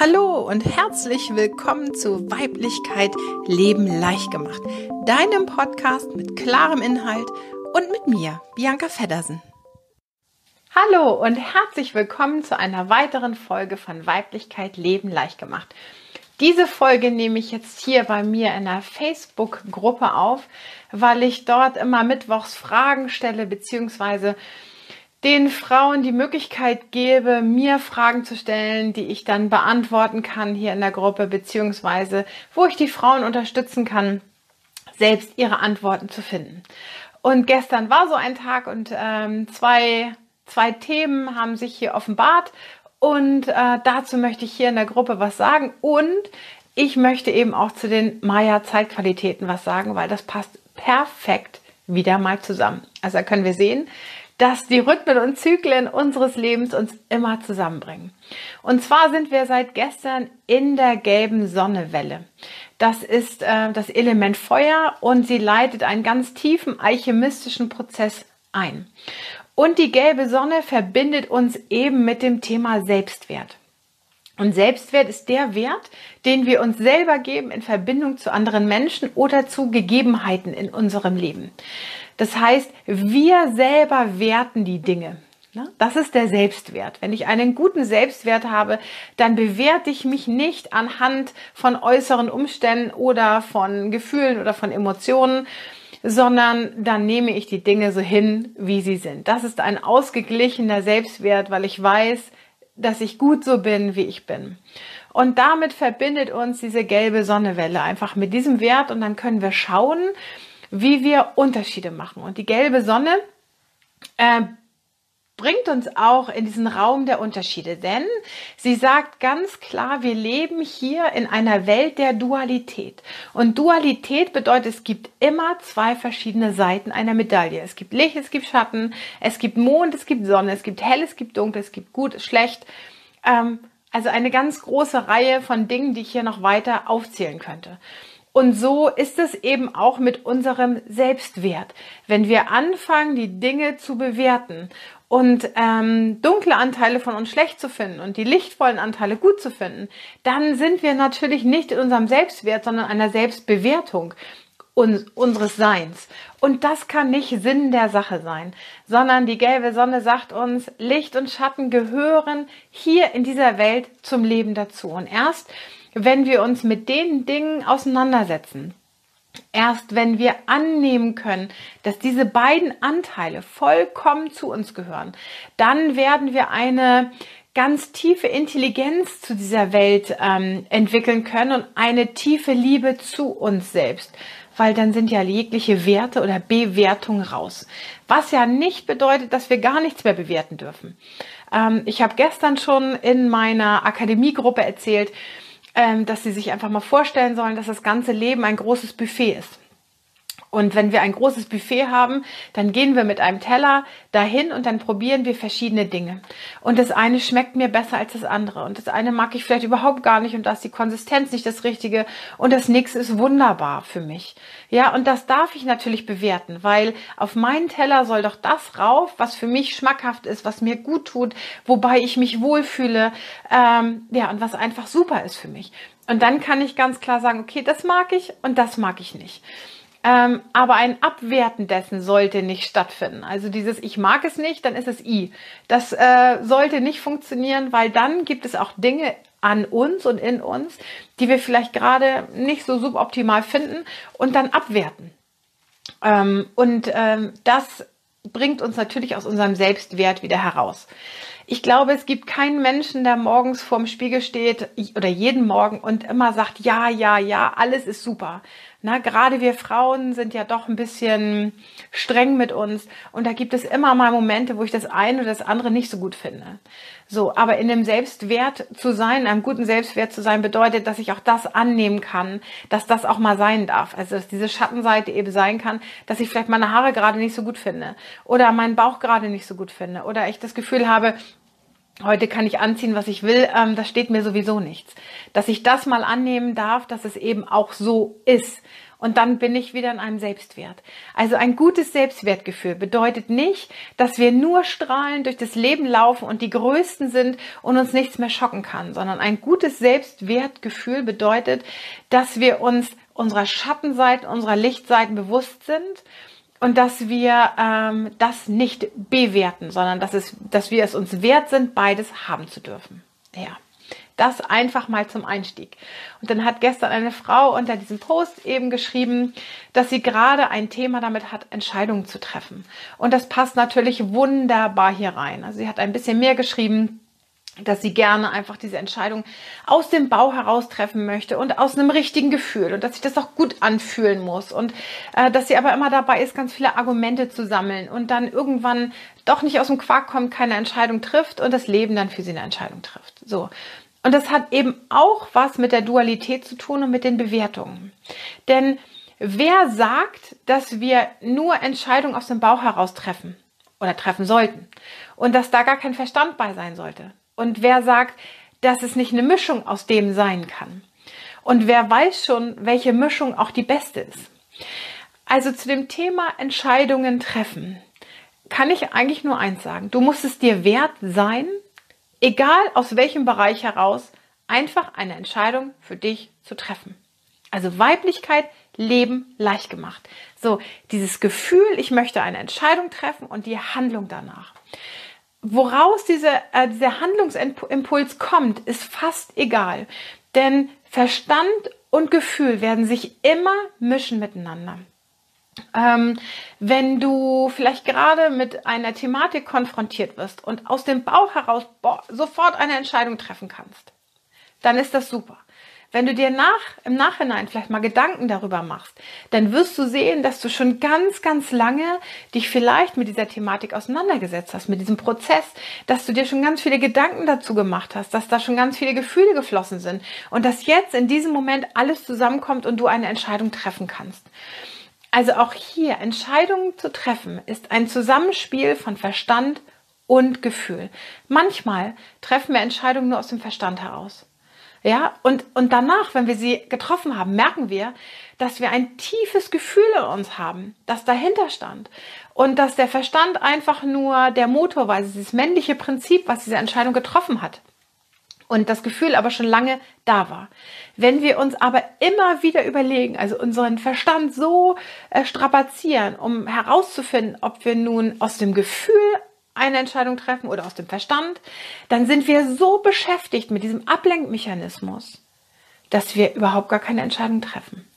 Hallo und herzlich willkommen zu Weiblichkeit Leben leicht gemacht, deinem Podcast mit klarem Inhalt und mit mir, Bianca Feddersen. Hallo und herzlich willkommen zu einer weiteren Folge von Weiblichkeit Leben leicht gemacht. Diese Folge nehme ich jetzt hier bei mir in einer Facebook-Gruppe auf, weil ich dort immer mittwochs Fragen stelle, beziehungsweise den Frauen die Möglichkeit gebe, mir Fragen zu stellen, die ich dann beantworten kann hier in der Gruppe, beziehungsweise wo ich die Frauen unterstützen kann, selbst ihre Antworten zu finden. Und gestern war so ein Tag und ähm, zwei, zwei Themen haben sich hier offenbart und äh, dazu möchte ich hier in der Gruppe was sagen und ich möchte eben auch zu den Maya-Zeitqualitäten was sagen, weil das passt perfekt wieder mal zusammen. Also da können wir sehen, dass die Rhythmen und Zyklen unseres Lebens uns immer zusammenbringen. Und zwar sind wir seit gestern in der gelben Sonnewelle. Das ist äh, das Element Feuer und sie leitet einen ganz tiefen alchemistischen Prozess ein. Und die gelbe Sonne verbindet uns eben mit dem Thema Selbstwert. Und Selbstwert ist der Wert, den wir uns selber geben in Verbindung zu anderen Menschen oder zu Gegebenheiten in unserem Leben. Das heißt, wir selber werten die Dinge. Ne? Das ist der Selbstwert. Wenn ich einen guten Selbstwert habe, dann bewerte ich mich nicht anhand von äußeren Umständen oder von Gefühlen oder von Emotionen, sondern dann nehme ich die Dinge so hin, wie sie sind. Das ist ein ausgeglichener Selbstwert, weil ich weiß, dass ich gut so bin, wie ich bin. Und damit verbindet uns diese gelbe Sonnewelle einfach mit diesem Wert und dann können wir schauen, wie wir Unterschiede machen. Und die gelbe Sonne äh, bringt uns auch in diesen Raum der Unterschiede, denn sie sagt ganz klar, wir leben hier in einer Welt der Dualität. Und Dualität bedeutet, es gibt immer zwei verschiedene Seiten einer Medaille. Es gibt Licht, es gibt Schatten, es gibt Mond, es gibt Sonne, es gibt hell, es gibt dunkel, es gibt gut, schlecht. Ähm, also eine ganz große Reihe von Dingen, die ich hier noch weiter aufzählen könnte. Und so ist es eben auch mit unserem Selbstwert. Wenn wir anfangen, die Dinge zu bewerten und ähm, dunkle Anteile von uns schlecht zu finden und die lichtvollen Anteile gut zu finden, dann sind wir natürlich nicht in unserem Selbstwert, sondern einer Selbstbewertung uns, unseres Seins. Und das kann nicht Sinn der Sache sein, sondern die gelbe Sonne sagt uns, Licht und Schatten gehören hier in dieser Welt zum Leben dazu. Und erst wenn wir uns mit den Dingen auseinandersetzen, erst wenn wir annehmen können, dass diese beiden Anteile vollkommen zu uns gehören, dann werden wir eine ganz tiefe Intelligenz zu dieser Welt ähm, entwickeln können und eine tiefe Liebe zu uns selbst, weil dann sind ja jegliche Werte oder Bewertungen raus. Was ja nicht bedeutet, dass wir gar nichts mehr bewerten dürfen. Ähm, ich habe gestern schon in meiner Akademiegruppe erzählt, dass sie sich einfach mal vorstellen sollen, dass das ganze Leben ein großes Buffet ist. Und wenn wir ein großes Buffet haben, dann gehen wir mit einem Teller dahin und dann probieren wir verschiedene Dinge. Und das eine schmeckt mir besser als das andere. Und das eine mag ich vielleicht überhaupt gar nicht und da ist die Konsistenz nicht das Richtige. Und das nächste ist wunderbar für mich. Ja, und das darf ich natürlich bewerten, weil auf meinen Teller soll doch das rauf, was für mich schmackhaft ist, was mir gut tut, wobei ich mich wohlfühle. Ähm, ja, und was einfach super ist für mich. Und dann kann ich ganz klar sagen, okay, das mag ich und das mag ich nicht. Ähm, aber ein Abwerten dessen sollte nicht stattfinden. Also dieses Ich mag es nicht, dann ist es I. Das äh, sollte nicht funktionieren, weil dann gibt es auch Dinge an uns und in uns, die wir vielleicht gerade nicht so suboptimal finden und dann abwerten. Ähm, und ähm, das bringt uns natürlich aus unserem Selbstwert wieder heraus. Ich glaube, es gibt keinen Menschen, der morgens vorm Spiegel steht oder jeden Morgen und immer sagt, ja, ja, ja, alles ist super. Na, gerade wir Frauen sind ja doch ein bisschen streng mit uns und da gibt es immer mal Momente, wo ich das eine oder das andere nicht so gut finde. So, aber in dem Selbstwert zu sein, einem guten Selbstwert zu sein, bedeutet, dass ich auch das annehmen kann, dass das auch mal sein darf. Also, dass diese Schattenseite eben sein kann, dass ich vielleicht meine Haare gerade nicht so gut finde oder meinen Bauch gerade nicht so gut finde oder ich das Gefühl habe, Heute kann ich anziehen, was ich will, ähm, das steht mir sowieso nichts. Dass ich das mal annehmen darf, dass es eben auch so ist. Und dann bin ich wieder in einem Selbstwert. Also ein gutes Selbstwertgefühl bedeutet nicht, dass wir nur strahlend durch das Leben laufen und die Größten sind und uns nichts mehr schocken kann, sondern ein gutes Selbstwertgefühl bedeutet, dass wir uns unserer Schattenseiten, unserer Lichtseiten bewusst sind und dass wir ähm, das nicht bewerten, sondern dass, es, dass wir es uns wert sind, beides haben zu dürfen. Ja. Das einfach mal zum Einstieg. Und dann hat gestern eine Frau unter diesem Post eben geschrieben, dass sie gerade ein Thema damit hat, Entscheidungen zu treffen. Und das passt natürlich wunderbar hier rein. Also sie hat ein bisschen mehr geschrieben, dass sie gerne einfach diese Entscheidung aus dem Bau heraus treffen möchte und aus einem richtigen Gefühl und dass sich das auch gut anfühlen muss und äh, dass sie aber immer dabei ist, ganz viele Argumente zu sammeln und dann irgendwann doch nicht aus dem Quark kommt, keine Entscheidung trifft und das Leben dann für sie eine Entscheidung trifft. So. Und das hat eben auch was mit der Dualität zu tun und mit den Bewertungen. Denn wer sagt, dass wir nur Entscheidungen aus dem Bauch heraus treffen oder treffen sollten und dass da gar kein Verstand bei sein sollte? Und wer sagt, dass es nicht eine Mischung aus dem sein kann? Und wer weiß schon, welche Mischung auch die beste ist? Also zu dem Thema Entscheidungen treffen kann ich eigentlich nur eins sagen. Du musst es dir wert sein, egal aus welchem Bereich heraus, einfach eine Entscheidung für dich zu treffen. Also Weiblichkeit, Leben leicht gemacht. So, dieses Gefühl, ich möchte eine Entscheidung treffen und die Handlung danach woraus diese, äh, dieser Handlungsimpuls kommt, ist fast egal. Denn Verstand und Gefühl werden sich immer mischen miteinander. Ähm, wenn du vielleicht gerade mit einer Thematik konfrontiert wirst und aus dem Bauch heraus boah, sofort eine Entscheidung treffen kannst, dann ist das super. Wenn du dir nach, im Nachhinein vielleicht mal Gedanken darüber machst, dann wirst du sehen, dass du schon ganz, ganz lange dich vielleicht mit dieser Thematik auseinandergesetzt hast, mit diesem Prozess, dass du dir schon ganz viele Gedanken dazu gemacht hast, dass da schon ganz viele Gefühle geflossen sind und dass jetzt in diesem Moment alles zusammenkommt und du eine Entscheidung treffen kannst. Also auch hier Entscheidungen zu treffen ist ein Zusammenspiel von Verstand und Gefühl. Manchmal treffen wir Entscheidungen nur aus dem Verstand heraus. Ja, und, und danach, wenn wir sie getroffen haben, merken wir, dass wir ein tiefes Gefühl in uns haben, das dahinter stand. Und dass der Verstand einfach nur der Motor war, also dieses männliche Prinzip, was diese Entscheidung getroffen hat. Und das Gefühl aber schon lange da war. Wenn wir uns aber immer wieder überlegen, also unseren Verstand so äh, strapazieren, um herauszufinden, ob wir nun aus dem Gefühl eine Entscheidung treffen oder aus dem Verstand, dann sind wir so beschäftigt mit diesem Ablenkmechanismus, dass wir überhaupt gar keine Entscheidung treffen.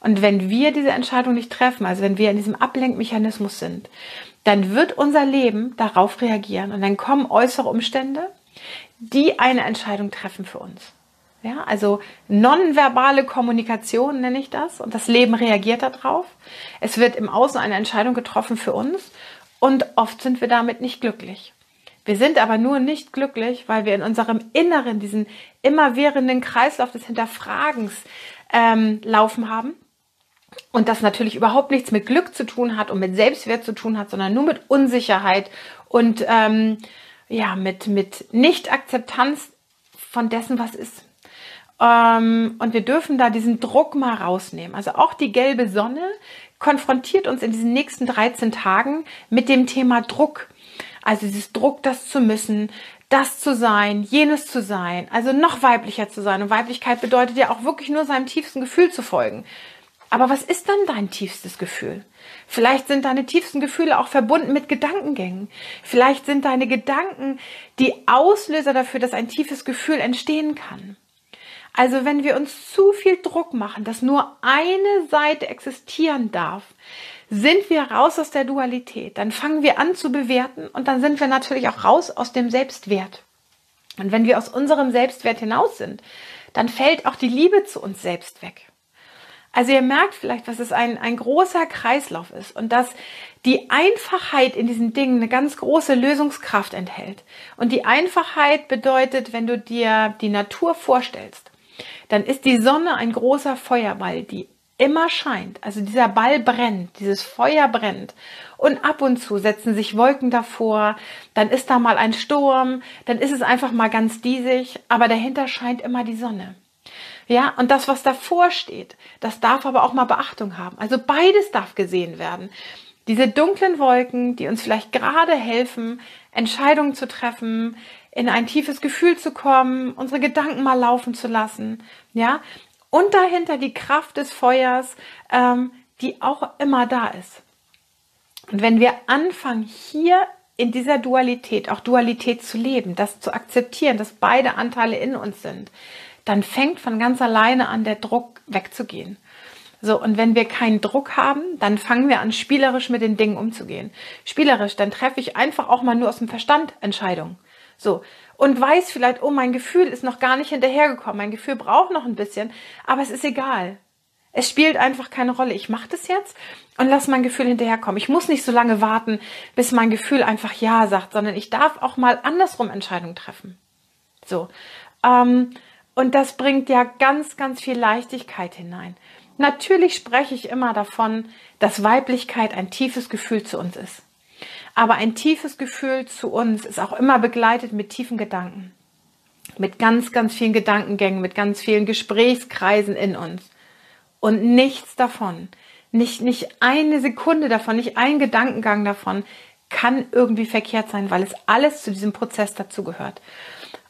Und wenn wir diese Entscheidung nicht treffen, also wenn wir in diesem Ablenkmechanismus sind, dann wird unser Leben darauf reagieren und dann kommen äußere Umstände, die eine Entscheidung treffen für uns. Ja, also nonverbale Kommunikation nenne ich das und das Leben reagiert darauf. Es wird im Außen eine Entscheidung getroffen für uns und oft sind wir damit nicht glücklich. Wir sind aber nur nicht glücklich, weil wir in unserem Inneren diesen immerwährenden Kreislauf des Hinterfragens ähm, laufen haben. Und das natürlich überhaupt nichts mit Glück zu tun hat und mit Selbstwert zu tun hat, sondern nur mit Unsicherheit und ähm, ja, mit, mit Nicht-Akzeptanz von dessen, was ist. Ähm, und wir dürfen da diesen Druck mal rausnehmen. Also auch die gelbe Sonne konfrontiert uns in diesen nächsten 13 Tagen mit dem Thema Druck. Also dieses Druck, das zu müssen, das zu sein, jenes zu sein, also noch weiblicher zu sein. Und Weiblichkeit bedeutet ja auch wirklich nur seinem tiefsten Gefühl zu folgen. Aber was ist dann dein tiefstes Gefühl? Vielleicht sind deine tiefsten Gefühle auch verbunden mit Gedankengängen. Vielleicht sind deine Gedanken die Auslöser dafür, dass ein tiefes Gefühl entstehen kann. Also wenn wir uns zu viel Druck machen, dass nur eine Seite existieren darf, sind wir raus aus der Dualität. Dann fangen wir an zu bewerten und dann sind wir natürlich auch raus aus dem Selbstwert. Und wenn wir aus unserem Selbstwert hinaus sind, dann fällt auch die Liebe zu uns selbst weg. Also ihr merkt vielleicht, dass es ein, ein großer Kreislauf ist und dass die Einfachheit in diesen Dingen eine ganz große Lösungskraft enthält. Und die Einfachheit bedeutet, wenn du dir die Natur vorstellst, dann ist die Sonne ein großer Feuerball, die immer scheint. Also dieser Ball brennt, dieses Feuer brennt. Und ab und zu setzen sich Wolken davor, dann ist da mal ein Sturm, dann ist es einfach mal ganz diesig, aber dahinter scheint immer die Sonne. Ja, und das, was davor steht, das darf aber auch mal Beachtung haben. Also beides darf gesehen werden. Diese dunklen Wolken, die uns vielleicht gerade helfen, Entscheidungen zu treffen, in ein tiefes Gefühl zu kommen, unsere Gedanken mal laufen zu lassen, ja, und dahinter die Kraft des Feuers, ähm, die auch immer da ist. Und wenn wir anfangen, hier in dieser Dualität, auch Dualität zu leben, das zu akzeptieren, dass beide Anteile in uns sind, dann fängt von ganz alleine an, der Druck wegzugehen. So, und wenn wir keinen Druck haben, dann fangen wir an, spielerisch mit den Dingen umzugehen. Spielerisch, dann treffe ich einfach auch mal nur aus dem Verstand Entscheidungen. So, und weiß vielleicht, oh, mein Gefühl ist noch gar nicht hinterhergekommen, mein Gefühl braucht noch ein bisschen, aber es ist egal. Es spielt einfach keine Rolle. Ich mache das jetzt und lass mein Gefühl hinterherkommen. Ich muss nicht so lange warten, bis mein Gefühl einfach Ja sagt, sondern ich darf auch mal andersrum Entscheidungen treffen. So. Ähm, und das bringt ja ganz, ganz viel Leichtigkeit hinein. Natürlich spreche ich immer davon, dass Weiblichkeit ein tiefes Gefühl zu uns ist. Aber ein tiefes Gefühl zu uns ist auch immer begleitet mit tiefen Gedanken. Mit ganz, ganz vielen Gedankengängen, mit ganz vielen Gesprächskreisen in uns. Und nichts davon, nicht, nicht eine Sekunde davon, nicht ein Gedankengang davon kann irgendwie verkehrt sein, weil es alles zu diesem Prozess dazugehört.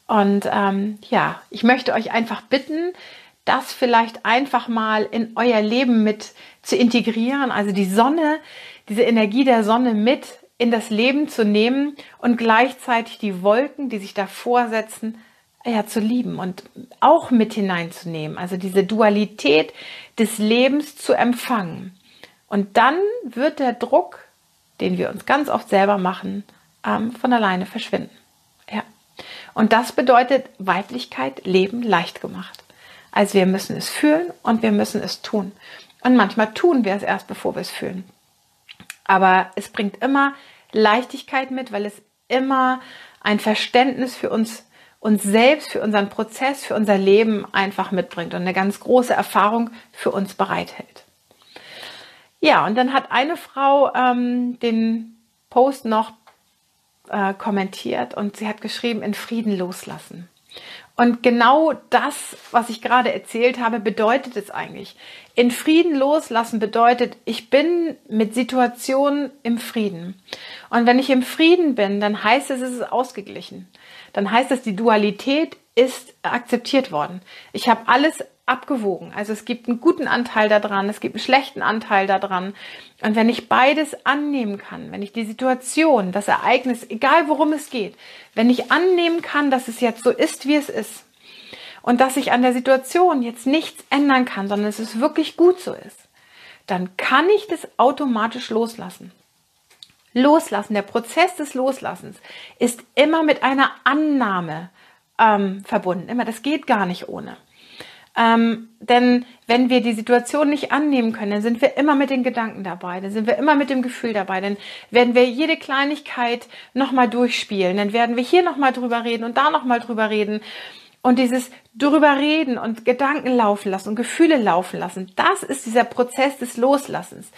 Und ähm, ja, ich möchte euch einfach bitten, das vielleicht einfach mal in euer Leben mit zu integrieren, also die Sonne, diese Energie der Sonne mit in das Leben zu nehmen und gleichzeitig die Wolken, die sich davor setzen, ja, zu lieben und auch mit hineinzunehmen. Also diese Dualität des Lebens zu empfangen. Und dann wird der Druck, den wir uns ganz oft selber machen, ähm, von alleine verschwinden. Und das bedeutet Weiblichkeit, Leben leicht gemacht. Also wir müssen es fühlen und wir müssen es tun. Und manchmal tun wir es erst, bevor wir es fühlen. Aber es bringt immer Leichtigkeit mit, weil es immer ein Verständnis für uns, uns selbst, für unseren Prozess, für unser Leben einfach mitbringt und eine ganz große Erfahrung für uns bereithält. Ja, und dann hat eine Frau ähm, den Post noch äh, kommentiert und sie hat geschrieben, in Frieden loslassen. Und genau das, was ich gerade erzählt habe, bedeutet es eigentlich. In Frieden loslassen bedeutet, ich bin mit Situationen im Frieden. Und wenn ich im Frieden bin, dann heißt es, es ist ausgeglichen. Dann heißt es, die Dualität ist akzeptiert worden. Ich habe alles abgewogen. Also es gibt einen guten Anteil daran, es gibt einen schlechten Anteil daran. Und wenn ich beides annehmen kann, wenn ich die Situation, das Ereignis, egal worum es geht, wenn ich annehmen kann, dass es jetzt so ist, wie es ist, und dass ich an der Situation jetzt nichts ändern kann, sondern dass es wirklich gut so ist, dann kann ich das automatisch loslassen. Loslassen, der Prozess des Loslassens ist immer mit einer Annahme ähm, verbunden. Immer, das geht gar nicht ohne. Ähm, denn wenn wir die Situation nicht annehmen können, dann sind wir immer mit den Gedanken dabei, dann sind wir immer mit dem Gefühl dabei, dann werden wir jede Kleinigkeit nochmal durchspielen, dann werden wir hier nochmal drüber reden und da nochmal drüber reden. Und dieses drüber reden und Gedanken laufen lassen und Gefühle laufen lassen, das ist dieser Prozess des Loslassens.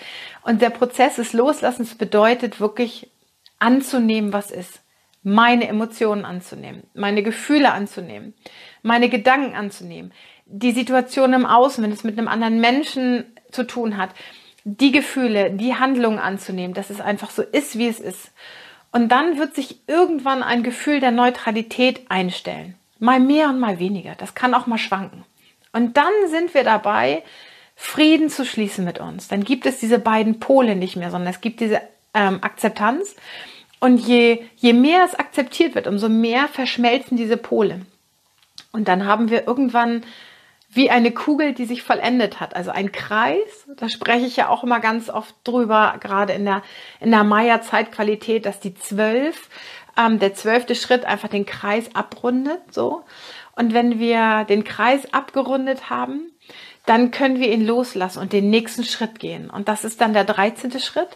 Und der Prozess des Loslassens bedeutet wirklich anzunehmen, was ist meine Emotionen anzunehmen, meine Gefühle anzunehmen, meine Gedanken anzunehmen, die Situation im Außen, wenn es mit einem anderen Menschen zu tun hat, die Gefühle, die Handlungen anzunehmen, dass es einfach so ist, wie es ist. Und dann wird sich irgendwann ein Gefühl der Neutralität einstellen. Mal mehr und mal weniger. Das kann auch mal schwanken. Und dann sind wir dabei, Frieden zu schließen mit uns. Dann gibt es diese beiden Pole nicht mehr, sondern es gibt diese ähm, Akzeptanz. Und je, je mehr es akzeptiert wird, umso mehr verschmelzen diese Pole. Und dann haben wir irgendwann wie eine Kugel, die sich vollendet hat. Also ein Kreis, da spreche ich ja auch immer ganz oft drüber, gerade in der, in der Maya-Zeitqualität, dass die zwölf, ähm, der zwölfte Schritt einfach den Kreis abrundet, so. Und wenn wir den Kreis abgerundet haben, dann können wir ihn loslassen und den nächsten Schritt gehen. Und das ist dann der 13. Schritt.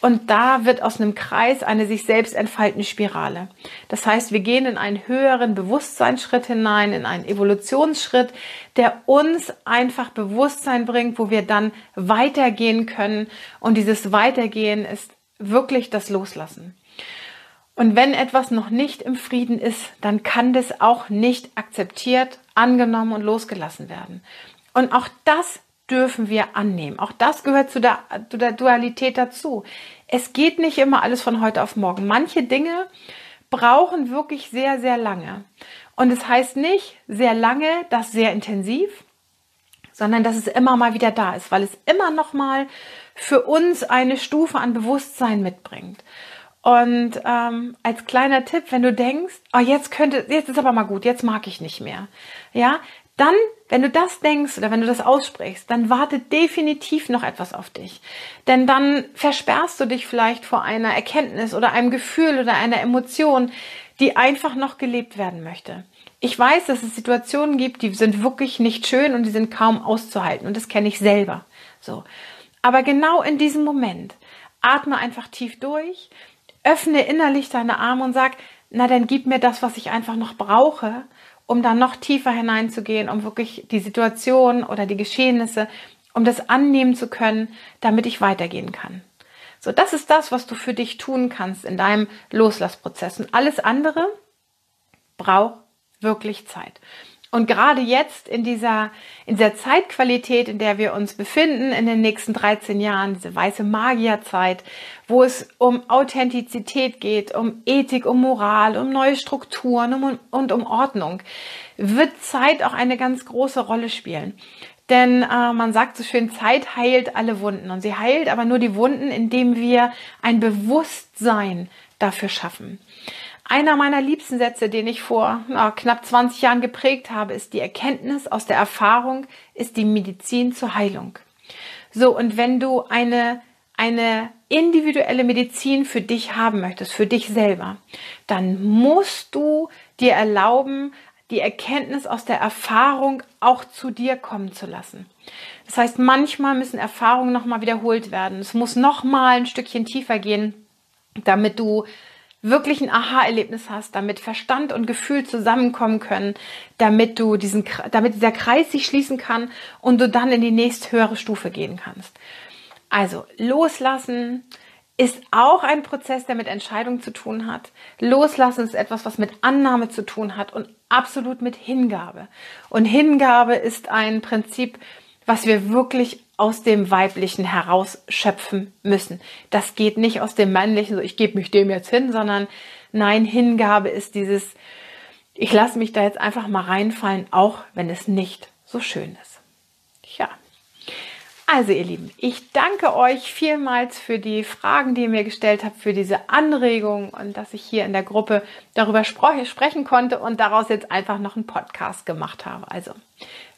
Und da wird aus einem Kreis eine sich selbst entfaltende Spirale. Das heißt, wir gehen in einen höheren Bewusstseinsschritt hinein, in einen Evolutionsschritt, der uns einfach Bewusstsein bringt, wo wir dann weitergehen können. Und dieses Weitergehen ist wirklich das Loslassen. Und wenn etwas noch nicht im Frieden ist, dann kann das auch nicht akzeptiert, angenommen und losgelassen werden. Und auch das dürfen wir annehmen. Auch das gehört zu der, zu der Dualität dazu. Es geht nicht immer alles von heute auf morgen. Manche Dinge brauchen wirklich sehr, sehr lange. Und es heißt nicht sehr lange, das sehr intensiv, sondern dass es immer mal wieder da ist, weil es immer noch mal für uns eine Stufe an Bewusstsein mitbringt. Und ähm, als kleiner Tipp, wenn du denkst, oh, jetzt könnte, jetzt ist aber mal gut, jetzt mag ich nicht mehr, ja, dann, wenn du das denkst oder wenn du das aussprichst, dann wartet definitiv noch etwas auf dich. Denn dann versperrst du dich vielleicht vor einer Erkenntnis oder einem Gefühl oder einer Emotion, die einfach noch gelebt werden möchte. Ich weiß, dass es Situationen gibt, die sind wirklich nicht schön und die sind kaum auszuhalten. Und das kenne ich selber. So. Aber genau in diesem Moment atme einfach tief durch, öffne innerlich deine Arme und sag, na dann gib mir das, was ich einfach noch brauche um dann noch tiefer hineinzugehen, um wirklich die Situation oder die Geschehnisse, um das annehmen zu können, damit ich weitergehen kann. So, das ist das, was du für dich tun kannst in deinem Loslassprozess. Und alles andere braucht wirklich Zeit. Und gerade jetzt in dieser, in dieser Zeitqualität, in der wir uns befinden, in den nächsten 13 Jahren, diese weiße Magierzeit, wo es um Authentizität geht, um Ethik, um Moral, um neue Strukturen um, und um Ordnung, wird Zeit auch eine ganz große Rolle spielen. Denn äh, man sagt so schön, Zeit heilt alle Wunden. Und sie heilt aber nur die Wunden, indem wir ein Bewusstsein dafür schaffen. Einer meiner liebsten Sätze, den ich vor na, knapp 20 Jahren geprägt habe, ist die Erkenntnis aus der Erfahrung ist die Medizin zur Heilung. So, und wenn du eine, eine individuelle Medizin für dich haben möchtest, für dich selber, dann musst du dir erlauben, die Erkenntnis aus der Erfahrung auch zu dir kommen zu lassen. Das heißt, manchmal müssen Erfahrungen nochmal wiederholt werden. Es muss nochmal ein Stückchen tiefer gehen, damit du wirklich ein Aha-Erlebnis hast, damit Verstand und Gefühl zusammenkommen können, damit du diesen, damit dieser Kreis sich schließen kann und du dann in die nächst höhere Stufe gehen kannst. Also loslassen ist auch ein Prozess, der mit Entscheidung zu tun hat. Loslassen ist etwas, was mit Annahme zu tun hat und absolut mit Hingabe. Und Hingabe ist ein Prinzip, was wir wirklich aus dem Weiblichen herausschöpfen müssen. Das geht nicht aus dem Männlichen, so ich gebe mich dem jetzt hin, sondern nein, Hingabe ist dieses, ich lasse mich da jetzt einfach mal reinfallen, auch wenn es nicht so schön ist. Ja. Also ihr Lieben, ich danke euch vielmals für die Fragen, die ihr mir gestellt habt, für diese Anregung und dass ich hier in der Gruppe darüber sprechen konnte und daraus jetzt einfach noch einen Podcast gemacht habe. Also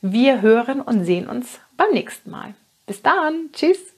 wir hören und sehen uns beim nächsten Mal. Bis dann. Tschüss.